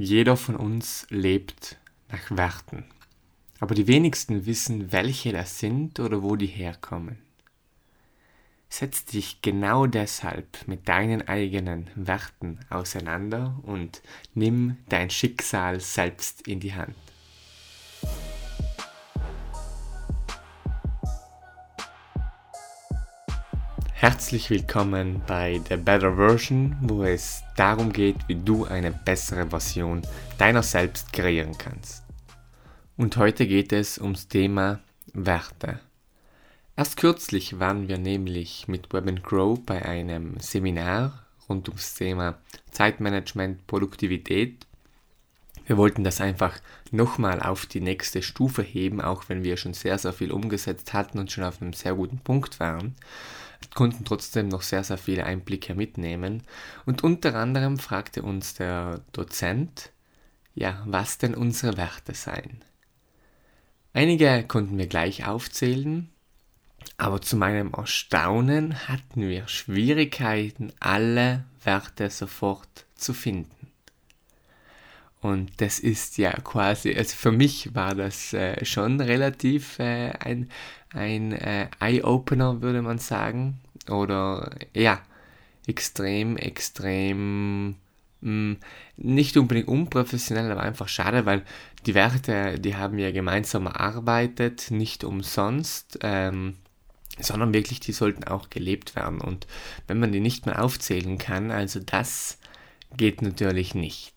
Jeder von uns lebt nach Werten. Aber die wenigsten wissen, welche das sind oder wo die herkommen. Setz dich genau deshalb mit deinen eigenen Werten auseinander und nimm dein Schicksal selbst in die Hand. Herzlich willkommen bei The Better Version, wo es darum geht, wie du eine bessere Version deiner selbst kreieren kannst. Und heute geht es ums Thema Werte. Erst kürzlich waren wir nämlich mit Web Grow bei einem Seminar rund ums Thema Zeitmanagement, Produktivität. Wir wollten das einfach nochmal auf die nächste Stufe heben, auch wenn wir schon sehr, sehr viel umgesetzt hatten und schon auf einem sehr guten Punkt waren konnten trotzdem noch sehr, sehr viele Einblicke mitnehmen. Und unter anderem fragte uns der Dozent, ja, was denn unsere Werte seien. Einige konnten wir gleich aufzählen, aber zu meinem Erstaunen hatten wir Schwierigkeiten, alle Werte sofort zu finden. Und das ist ja quasi, also für mich war das äh, schon relativ äh, ein, ein äh, Eye-Opener, würde man sagen. Oder ja, extrem, extrem mh, hm, nicht unbedingt unprofessionell, aber einfach schade, weil die Werte, die haben ja gemeinsam erarbeitet, nicht umsonst. Ähm, sondern wirklich, die sollten auch gelebt werden. Und wenn man die nicht mehr aufzählen kann, also das geht natürlich nicht.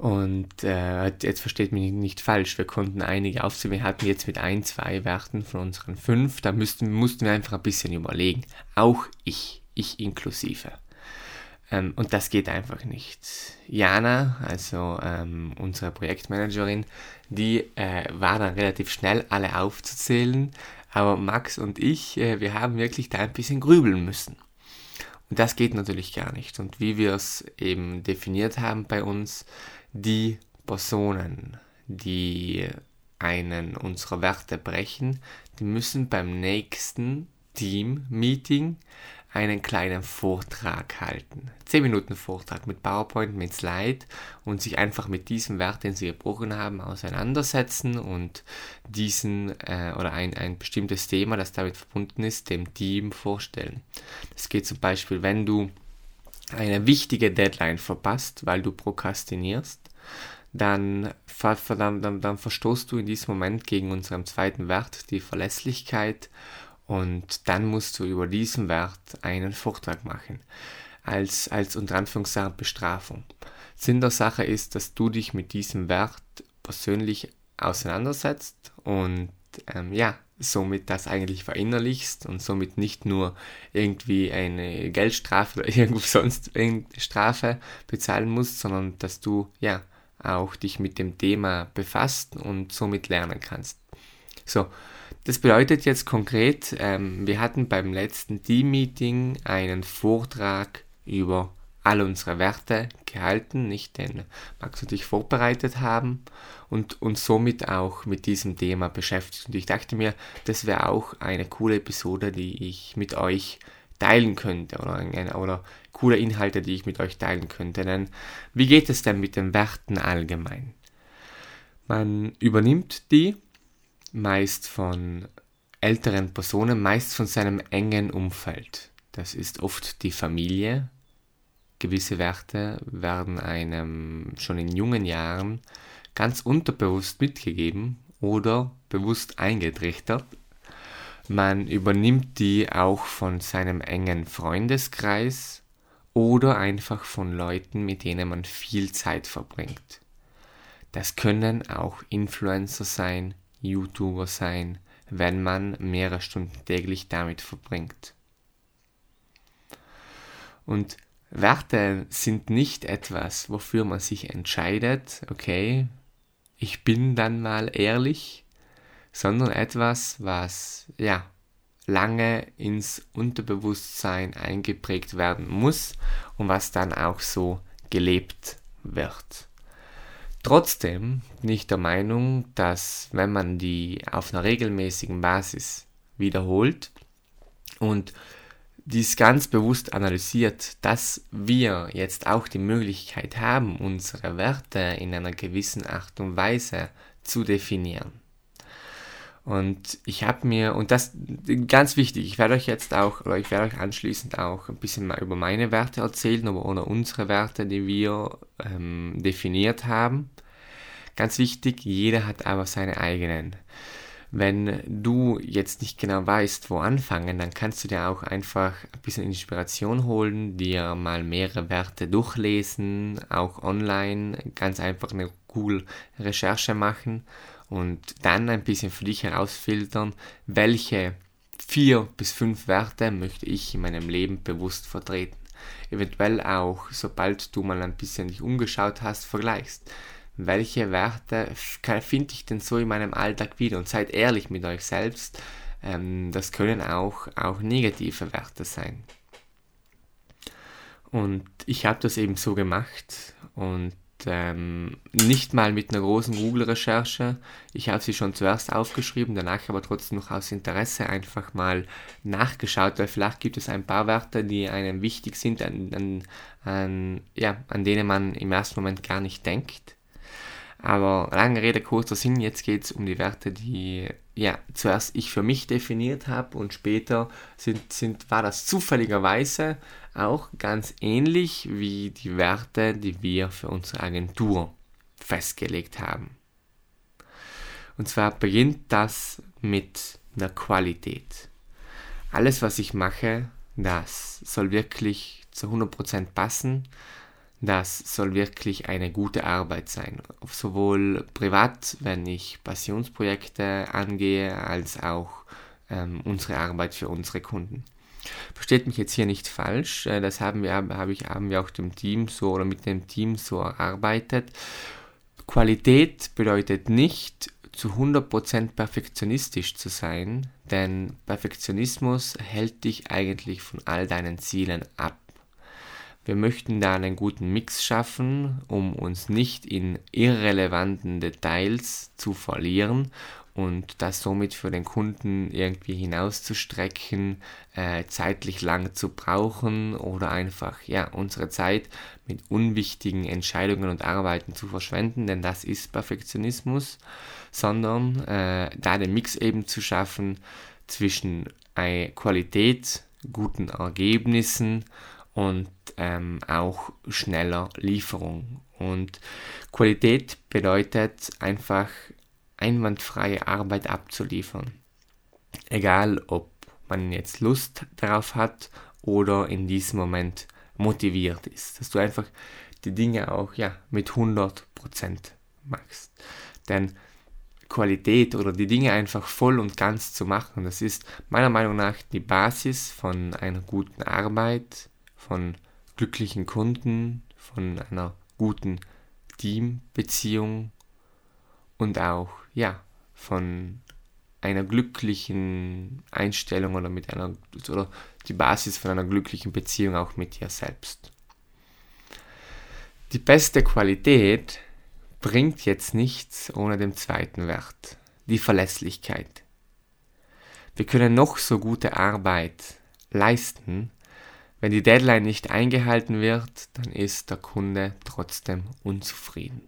Und äh, jetzt versteht mich nicht falsch, wir konnten einige aufzählen. Wir hatten jetzt mit ein, zwei Werten von unseren fünf, da müssten, mussten wir einfach ein bisschen überlegen. Auch ich, ich inklusive. Ähm, und das geht einfach nicht. Jana, also ähm, unsere Projektmanagerin, die äh, war dann relativ schnell, alle aufzuzählen. Aber Max und ich, äh, wir haben wirklich da ein bisschen grübeln müssen. Und das geht natürlich gar nicht. Und wie wir es eben definiert haben bei uns, die Personen, die einen unserer Werte brechen, die müssen beim nächsten Team-Meeting einen kleinen Vortrag halten. 10 Minuten Vortrag mit PowerPoint, mit Slide und sich einfach mit diesem Wert, den sie gebrochen haben, auseinandersetzen und diesen äh, oder ein, ein bestimmtes Thema, das damit verbunden ist, dem Team vorstellen. Das geht zum Beispiel, wenn du eine wichtige Deadline verpasst, weil du prokrastinierst, dann, dann, dann, dann verstoßt du in diesem Moment gegen unseren zweiten Wert, die Verlässlichkeit, und dann musst du über diesen Wert einen Vortrag machen, als, als unter Anführungszeichen Bestrafung. Sinn der Sache ist, dass du dich mit diesem Wert persönlich auseinandersetzt und ähm, ja, somit das eigentlich verinnerlichst und somit nicht nur irgendwie eine Geldstrafe oder irgendwo sonst eine Strafe bezahlen musst, sondern dass du ja auch dich mit dem Thema befasst und somit lernen kannst. So, das bedeutet jetzt konkret, ähm, wir hatten beim letzten Team-Meeting einen Vortrag über all unsere Werte gehalten, nicht den Max und ich vorbereitet haben und uns somit auch mit diesem Thema beschäftigt. Und ich dachte mir, das wäre auch eine coole Episode, die ich mit euch teilen könnte oder, eine, oder coole Inhalte, die ich mit euch teilen könnte. Denn wie geht es denn mit den Werten allgemein? Man übernimmt die meist von älteren Personen, meist von seinem engen Umfeld. Das ist oft die Familie, gewisse Werte werden einem schon in jungen Jahren ganz unterbewusst mitgegeben oder bewusst eingetrichtert. Man übernimmt die auch von seinem engen Freundeskreis oder einfach von Leuten, mit denen man viel Zeit verbringt. Das können auch Influencer sein, YouTuber sein, wenn man mehrere Stunden täglich damit verbringt. Und Werte sind nicht etwas, wofür man sich entscheidet, okay, ich bin dann mal ehrlich, sondern etwas, was ja lange ins Unterbewusstsein eingeprägt werden muss und was dann auch so gelebt wird. Trotzdem bin ich der Meinung, dass wenn man die auf einer regelmäßigen Basis wiederholt und dies ganz bewusst analysiert, dass wir jetzt auch die Möglichkeit haben, unsere Werte in einer gewissen Art und Weise zu definieren. Und ich habe mir, und das ganz wichtig, ich werde euch jetzt auch, oder ich werde euch anschließend auch ein bisschen mal über meine Werte erzählen, aber oder unsere Werte, die wir ähm, definiert haben. Ganz wichtig, jeder hat aber seine eigenen. Wenn du jetzt nicht genau weißt, wo anfangen, dann kannst du dir auch einfach ein bisschen Inspiration holen, dir mal mehrere Werte durchlesen, auch online, ganz einfach eine Google-Recherche machen und dann ein bisschen für dich herausfiltern, welche vier bis fünf Werte möchte ich in meinem Leben bewusst vertreten. Eventuell auch, sobald du mal ein bisschen dich umgeschaut hast, vergleichst welche Werte finde ich denn so in meinem Alltag wieder? Und seid ehrlich mit euch selbst. Ähm, das können auch, auch negative Werte sein. Und ich habe das eben so gemacht und ähm, nicht mal mit einer großen Google-Recherche. Ich habe sie schon zuerst aufgeschrieben, danach aber trotzdem noch aus Interesse einfach mal nachgeschaut, weil vielleicht gibt es ein paar Werte, die einem wichtig sind, an, an, an, ja, an denen man im ersten Moment gar nicht denkt. Aber lange Rede, kurzer Sinn, jetzt geht es um die Werte, die ja zuerst ich für mich definiert habe und später sind, sind, war das zufälligerweise auch ganz ähnlich wie die Werte, die wir für unsere Agentur festgelegt haben. Und zwar beginnt das mit der Qualität. Alles, was ich mache, das soll wirklich zu 100% passen das soll wirklich eine gute Arbeit sein. Sowohl privat, wenn ich Passionsprojekte angehe, als auch ähm, unsere Arbeit für unsere Kunden. Versteht mich jetzt hier nicht falsch, äh, das haben wir, habe ich, haben wir auch dem Team so oder mit dem Team so erarbeitet. Qualität bedeutet nicht, zu 100% perfektionistisch zu sein, denn Perfektionismus hält dich eigentlich von all deinen Zielen ab. Wir möchten da einen guten Mix schaffen, um uns nicht in irrelevanten Details zu verlieren und das somit für den Kunden irgendwie hinauszustrecken, äh, zeitlich lang zu brauchen oder einfach ja unsere Zeit mit unwichtigen Entscheidungen und Arbeiten zu verschwenden, denn das ist Perfektionismus, sondern äh, da den Mix eben zu schaffen zwischen äh, Qualität, guten Ergebnissen und ähm, auch schneller Lieferung. Und Qualität bedeutet einfach einwandfreie Arbeit abzuliefern. Egal, ob man jetzt Lust darauf hat oder in diesem Moment motiviert ist. Dass du einfach die Dinge auch ja, mit 100% machst. Denn Qualität oder die Dinge einfach voll und ganz zu machen, das ist meiner Meinung nach die Basis von einer guten Arbeit, von glücklichen Kunden, von einer guten Teambeziehung und auch ja von einer glücklichen Einstellung oder mit einer oder die Basis von einer glücklichen Beziehung auch mit dir selbst. Die beste Qualität bringt jetzt nichts ohne den zweiten Wert, die Verlässlichkeit. Wir können noch so gute Arbeit leisten, wenn die Deadline nicht eingehalten wird, dann ist der Kunde trotzdem unzufrieden.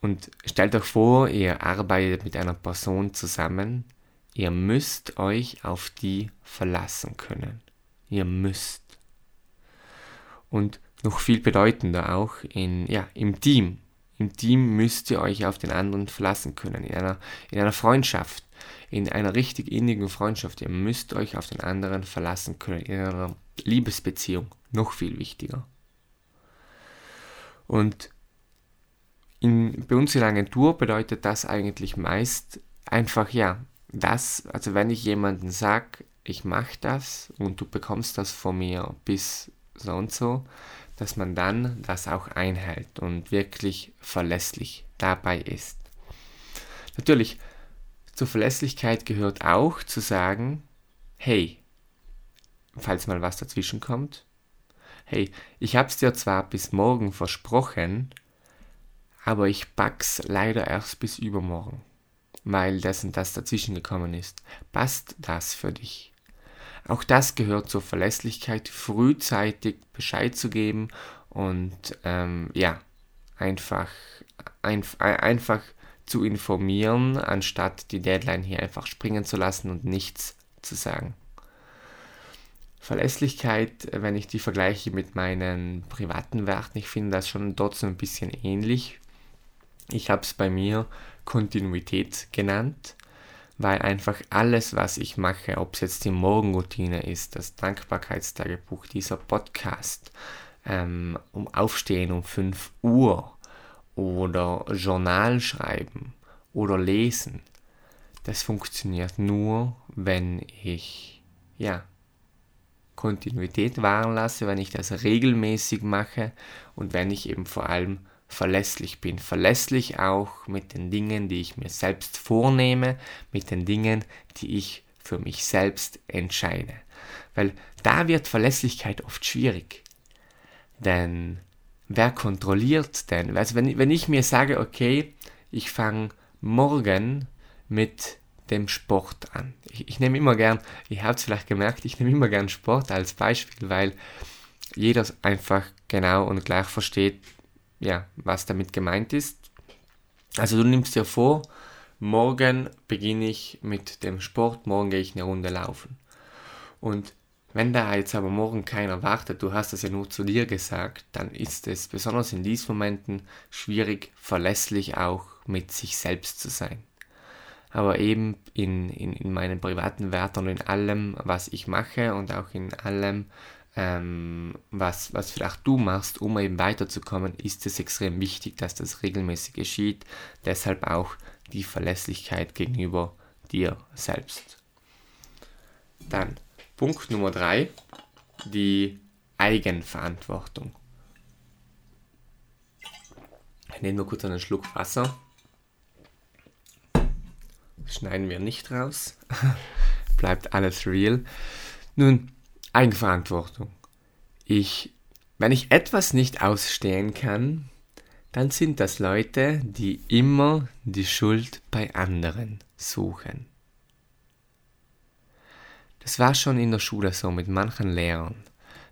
Und stellt euch vor, ihr arbeitet mit einer Person zusammen, ihr müsst euch auf die verlassen können. Ihr müsst. Und noch viel bedeutender auch in, ja, im Team. Im Team müsst ihr euch auf den anderen verlassen können. In einer, in einer Freundschaft in einer richtig innigen Freundschaft. Ihr müsst euch auf den anderen verlassen können. In einer Liebesbeziehung noch viel wichtiger. Und in, bei uns in der Agentur bedeutet das eigentlich meist einfach ja, das, also wenn ich jemanden sage, ich mache das und du bekommst das von mir bis so und so, dass man dann das auch einhält und wirklich verlässlich dabei ist. Natürlich, zur Verlässlichkeit gehört auch zu sagen, hey, falls mal was dazwischen kommt, hey, ich hab's dir zwar bis morgen versprochen, aber ich pack's leider erst bis übermorgen, weil das und das dazwischen gekommen ist. Passt das für dich? Auch das gehört zur Verlässlichkeit, frühzeitig Bescheid zu geben und ähm, ja, einfach, ein, einfach zu informieren, anstatt die Deadline hier einfach springen zu lassen und nichts zu sagen. Verlässlichkeit, wenn ich die vergleiche mit meinen privaten Werten, ich finde das schon dort so ein bisschen ähnlich. Ich habe es bei mir Kontinuität genannt, weil einfach alles, was ich mache, ob es jetzt die Morgenroutine ist, das Dankbarkeitstagebuch, dieser Podcast, ähm, um Aufstehen um 5 Uhr oder Journal schreiben oder lesen, das funktioniert nur, wenn ich ja Kontinuität wahren lasse, wenn ich das regelmäßig mache und wenn ich eben vor allem verlässlich bin. Verlässlich auch mit den Dingen, die ich mir selbst vornehme, mit den Dingen, die ich für mich selbst entscheide. Weil da wird Verlässlichkeit oft schwierig. Denn wer kontrolliert denn? Also wenn, wenn ich mir sage, okay, ich fange morgen mit dem Sport an. Ich, ich nehme immer gern, ihr habt es vielleicht gemerkt, ich nehme immer gern Sport als Beispiel, weil jeder einfach genau und gleich versteht, ja, was damit gemeint ist. Also du nimmst dir vor, morgen beginne ich mit dem Sport, morgen gehe ich eine Runde laufen. Und wenn da jetzt aber morgen keiner wartet, du hast es ja nur zu dir gesagt, dann ist es besonders in diesen Momenten schwierig, verlässlich auch mit sich selbst zu sein aber eben in, in, in meinen privaten Werten und in allem, was ich mache und auch in allem, ähm, was, was vielleicht du machst, um eben weiterzukommen, ist es extrem wichtig, dass das regelmäßig geschieht. Deshalb auch die Verlässlichkeit gegenüber dir selbst. Dann Punkt Nummer drei, die Eigenverantwortung. Ich nehme nur kurz einen Schluck Wasser schneiden wir nicht raus. Bleibt alles real. Nun, Eigenverantwortung. Ich, wenn ich etwas nicht ausstehen kann, dann sind das Leute, die immer die Schuld bei anderen suchen. Das war schon in der Schule so mit manchen Lehrern,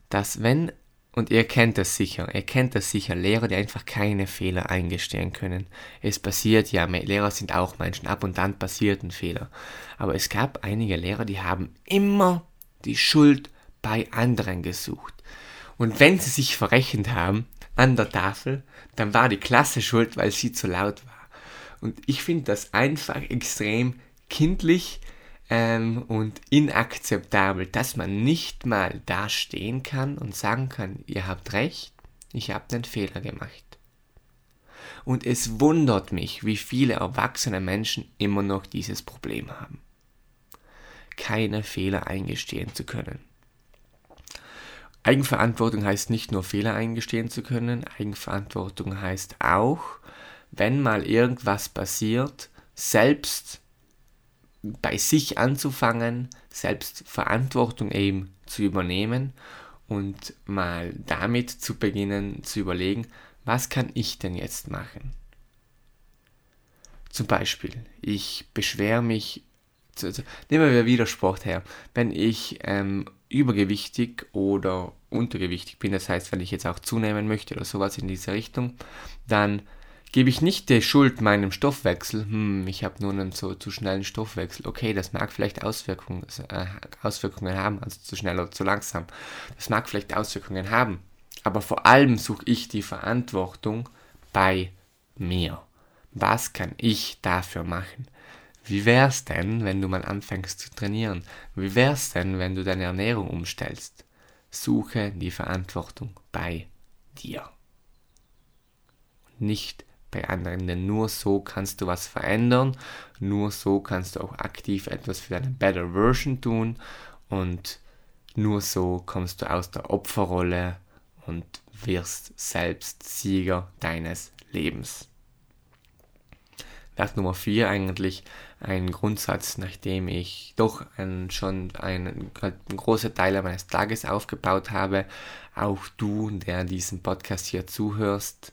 dass wenn und ihr kennt das sicher. Ihr kennt das sicher. Lehrer, die einfach keine Fehler eingestehen können. Es passiert ja, Lehrer sind auch Menschen. Ab und an passiert ein Fehler. Aber es gab einige Lehrer, die haben immer die Schuld bei anderen gesucht. Und wenn sie sich verrechnet haben an der Tafel, dann war die Klasse schuld, weil sie zu laut war. Und ich finde das einfach extrem kindlich ähm, und inakzeptabel, dass man nicht mal da stehen kann und sagen kann, ihr habt recht, ich habe einen Fehler gemacht. Und es wundert mich, wie viele erwachsene Menschen immer noch dieses Problem haben. Keine Fehler eingestehen zu können. Eigenverantwortung heißt nicht nur Fehler eingestehen zu können, Eigenverantwortung heißt auch, wenn mal irgendwas passiert, selbst bei sich anzufangen, selbst Verantwortung eben zu übernehmen und mal damit zu beginnen zu überlegen, was kann ich denn jetzt machen? Zum Beispiel, ich beschwere mich, nehmen wir wieder Sport her, wenn ich ähm, übergewichtig oder untergewichtig bin, das heißt, wenn ich jetzt auch zunehmen möchte oder sowas in diese Richtung, dann gebe ich nicht die Schuld meinem Stoffwechsel, hm, ich habe nur einen so zu schnellen Stoffwechsel, okay, das mag vielleicht Auswirkungen, äh, Auswirkungen haben, also zu schnell oder zu langsam, das mag vielleicht Auswirkungen haben, aber vor allem suche ich die Verantwortung bei mir. Was kann ich dafür machen? Wie wär's denn, wenn du mal anfängst zu trainieren? Wie wär's denn, wenn du deine Ernährung umstellst? Suche die Verantwortung bei dir. Nicht bei anderen, denn nur so kannst du was verändern, nur so kannst du auch aktiv etwas für deine Better Version tun und nur so kommst du aus der Opferrolle und wirst selbst Sieger deines Lebens. Wert Nummer 4 eigentlich ein Grundsatz, nachdem ich doch ein, schon einen, einen großen Teil meines Tages aufgebaut habe. Auch du, der diesen Podcast hier zuhörst,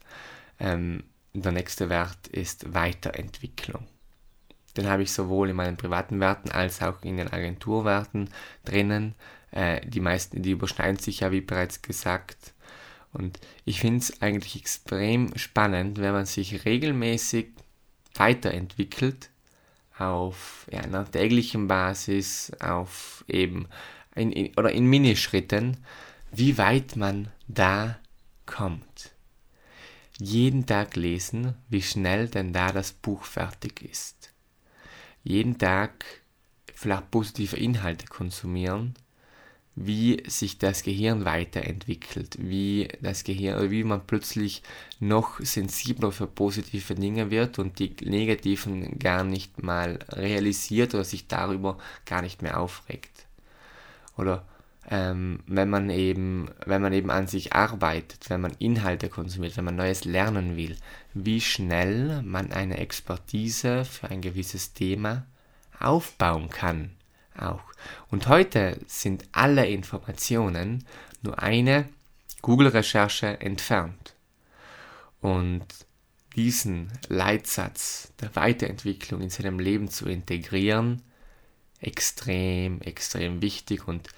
ähm, der nächste Wert ist Weiterentwicklung. Den habe ich sowohl in meinen privaten Werten als auch in den Agenturwerten drinnen. Äh, die meisten, die überschneiden sich ja, wie bereits gesagt. Und ich finde es eigentlich extrem spannend, wenn man sich regelmäßig weiterentwickelt auf ja, einer täglichen Basis, auf eben in, in, oder in Minischritten, wie weit man da kommt. Jeden Tag lesen, wie schnell denn da das Buch fertig ist. Jeden Tag vielleicht positive Inhalte konsumieren, wie sich das Gehirn weiterentwickelt, wie das Gehirn, wie man plötzlich noch sensibler für positive Dinge wird und die negativen gar nicht mal realisiert oder sich darüber gar nicht mehr aufregt. Oder ähm, wenn man eben, wenn man eben an sich arbeitet, wenn man Inhalte konsumiert, wenn man Neues lernen will, wie schnell man eine Expertise für ein gewisses Thema aufbauen kann. Auch. Und heute sind alle Informationen nur eine Google-Recherche entfernt. Und diesen Leitsatz der Weiterentwicklung in seinem Leben zu integrieren, extrem, extrem wichtig und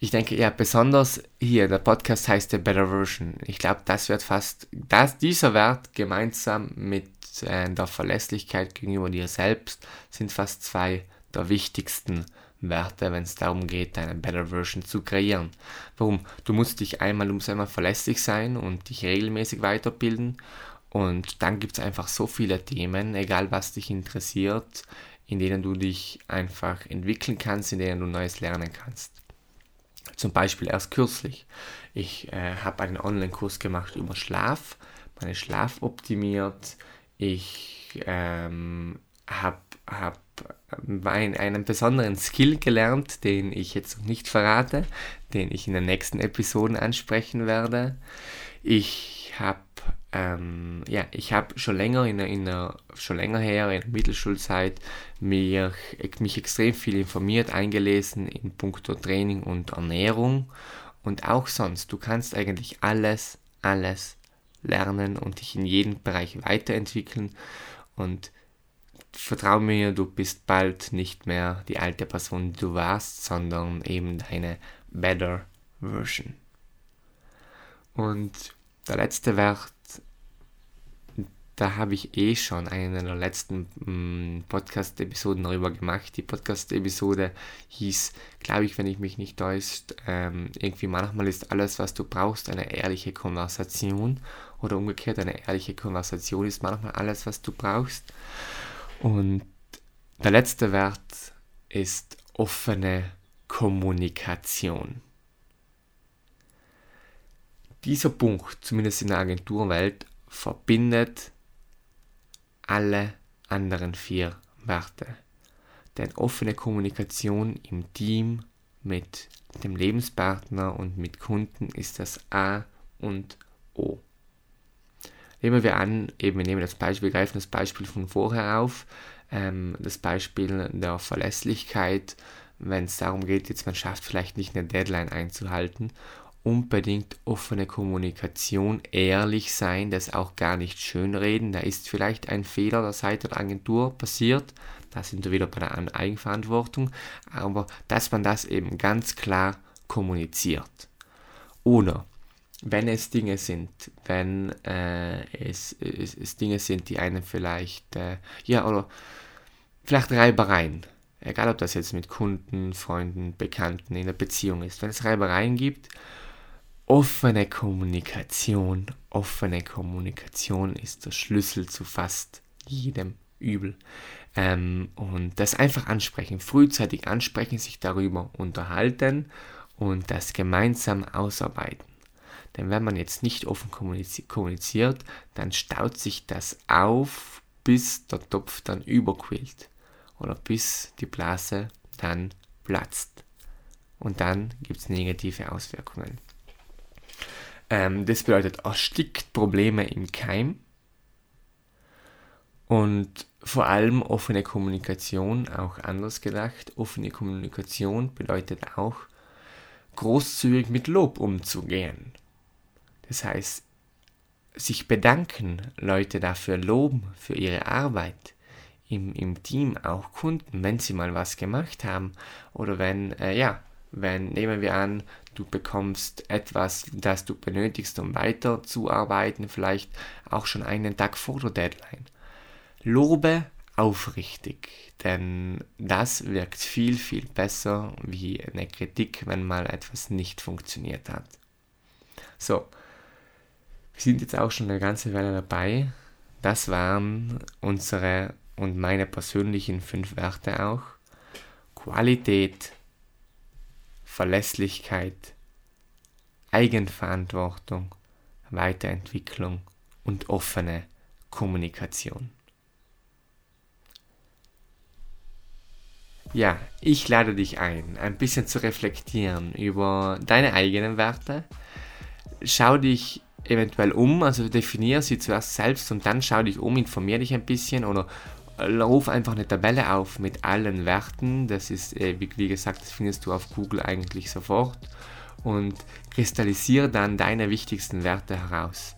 ich denke, ja, besonders hier, der Podcast heißt The Better Version. Ich glaube, das wird fast, das, dieser Wert gemeinsam mit äh, der Verlässlichkeit gegenüber dir selbst sind fast zwei der wichtigsten Werte, wenn es darum geht, eine Better Version zu kreieren. Warum? Du musst dich einmal, musst einmal verlässlich sein und dich regelmäßig weiterbilden. Und dann gibt es einfach so viele Themen, egal was dich interessiert, in denen du dich einfach entwickeln kannst, in denen du Neues lernen kannst. Zum Beispiel erst kürzlich. Ich äh, habe einen Online-Kurs gemacht über Schlaf, meinen Schlaf optimiert. Ich ähm, habe hab ein, einen besonderen Skill gelernt, den ich jetzt noch nicht verrate, den ich in den nächsten Episoden ansprechen werde. Ich habe ähm, ja, ich habe schon länger in der, in der, schon länger her in der Mittelschulzeit mir, mich extrem viel informiert, eingelesen in puncto Training und Ernährung und auch sonst. Du kannst eigentlich alles, alles lernen und dich in jedem Bereich weiterentwickeln und vertrau mir, du bist bald nicht mehr die alte Person, die du warst, sondern eben deine better Version. Und der letzte Wert da habe ich eh schon eine der letzten mm, Podcast-Episoden darüber gemacht. Die Podcast-Episode hieß, glaube ich, wenn ich mich nicht täusche, ähm, irgendwie manchmal ist alles, was du brauchst, eine ehrliche Konversation. Oder umgekehrt, eine ehrliche Konversation ist manchmal alles, was du brauchst. Und der letzte Wert ist offene Kommunikation. Dieser Punkt, zumindest in der Agenturwelt, verbindet alle anderen vier Werte. Denn offene Kommunikation im Team mit dem Lebenspartner und mit Kunden ist das A und O. Nehmen wir an, eben wir nehmen das Beispiel, greifen das Beispiel von vorher auf, ähm, das Beispiel der Verlässlichkeit, wenn es darum geht, jetzt man schafft vielleicht nicht eine Deadline einzuhalten unbedingt offene Kommunikation, ehrlich sein, das auch gar nicht schönreden. Da ist vielleicht ein Fehler der Seite der Agentur passiert. Da sind wir wieder bei der Eigenverantwortung. Aber dass man das eben ganz klar kommuniziert. Oder wenn es Dinge sind, wenn äh, es, es, es, Dinge sind, die einen vielleicht, äh, ja, oder vielleicht Reibereien, egal ob das jetzt mit Kunden, Freunden, Bekannten in der Beziehung ist, wenn es Reibereien gibt, offene Kommunikation, offene Kommunikation ist der Schlüssel zu fast jedem Übel. Ähm, und das einfach ansprechen, frühzeitig ansprechen, sich darüber unterhalten und das gemeinsam ausarbeiten. Denn wenn man jetzt nicht offen kommuniziert, dann staut sich das auf, bis der Topf dann überquillt oder bis die Blase dann platzt. Und dann gibt es negative Auswirkungen. Ähm, das bedeutet, erstickt Probleme im Keim und vor allem offene Kommunikation, auch anders gedacht. Offene Kommunikation bedeutet auch, großzügig mit Lob umzugehen. Das heißt, sich bedanken, Leute dafür loben, für ihre Arbeit, im, im Team auch Kunden, wenn sie mal was gemacht haben oder wenn, äh, ja, wenn, nehmen wir an, du bekommst etwas, das du benötigst, um weiterzuarbeiten, vielleicht auch schon einen Tag vor der Deadline. Lobe aufrichtig, denn das wirkt viel, viel besser wie eine Kritik, wenn mal etwas nicht funktioniert hat. So, wir sind jetzt auch schon eine ganze Weile dabei. Das waren unsere und meine persönlichen fünf Werte auch. Qualität, Verlässlichkeit, Eigenverantwortung, Weiterentwicklung und offene Kommunikation. Ja, ich lade dich ein, ein bisschen zu reflektieren über deine eigenen Werte. Schau dich eventuell um, also definiere sie zuerst selbst und dann schau dich um, informiere dich ein bisschen oder ruf einfach eine Tabelle auf mit allen Werten. Das ist, äh, wie, wie gesagt, das findest du auf Google eigentlich sofort und kristallisiere dann deine wichtigsten Werte heraus.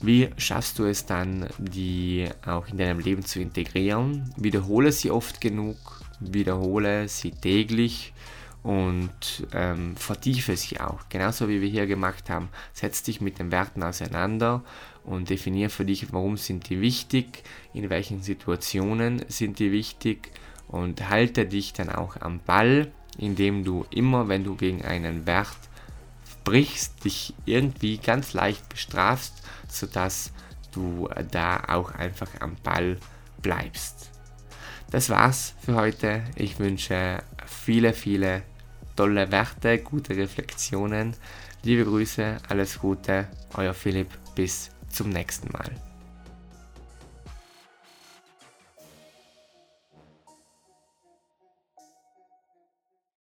Wie schaffst du es dann, die auch in deinem Leben zu integrieren? Wiederhole sie oft genug, wiederhole sie täglich und ähm, vertiefe sie auch. Genauso wie wir hier gemacht haben. Setz dich mit den Werten auseinander und definiere für dich, warum sind die wichtig, in welchen Situationen sind die wichtig und halte dich dann auch am Ball, indem du immer, wenn du gegen einen Wert brichst, dich irgendwie ganz leicht bestrafst, sodass du da auch einfach am Ball bleibst. Das war's für heute. Ich wünsche viele, viele tolle Werte, gute Reflexionen. Liebe Grüße, alles Gute, euer Philipp, bis zum nächsten Mal.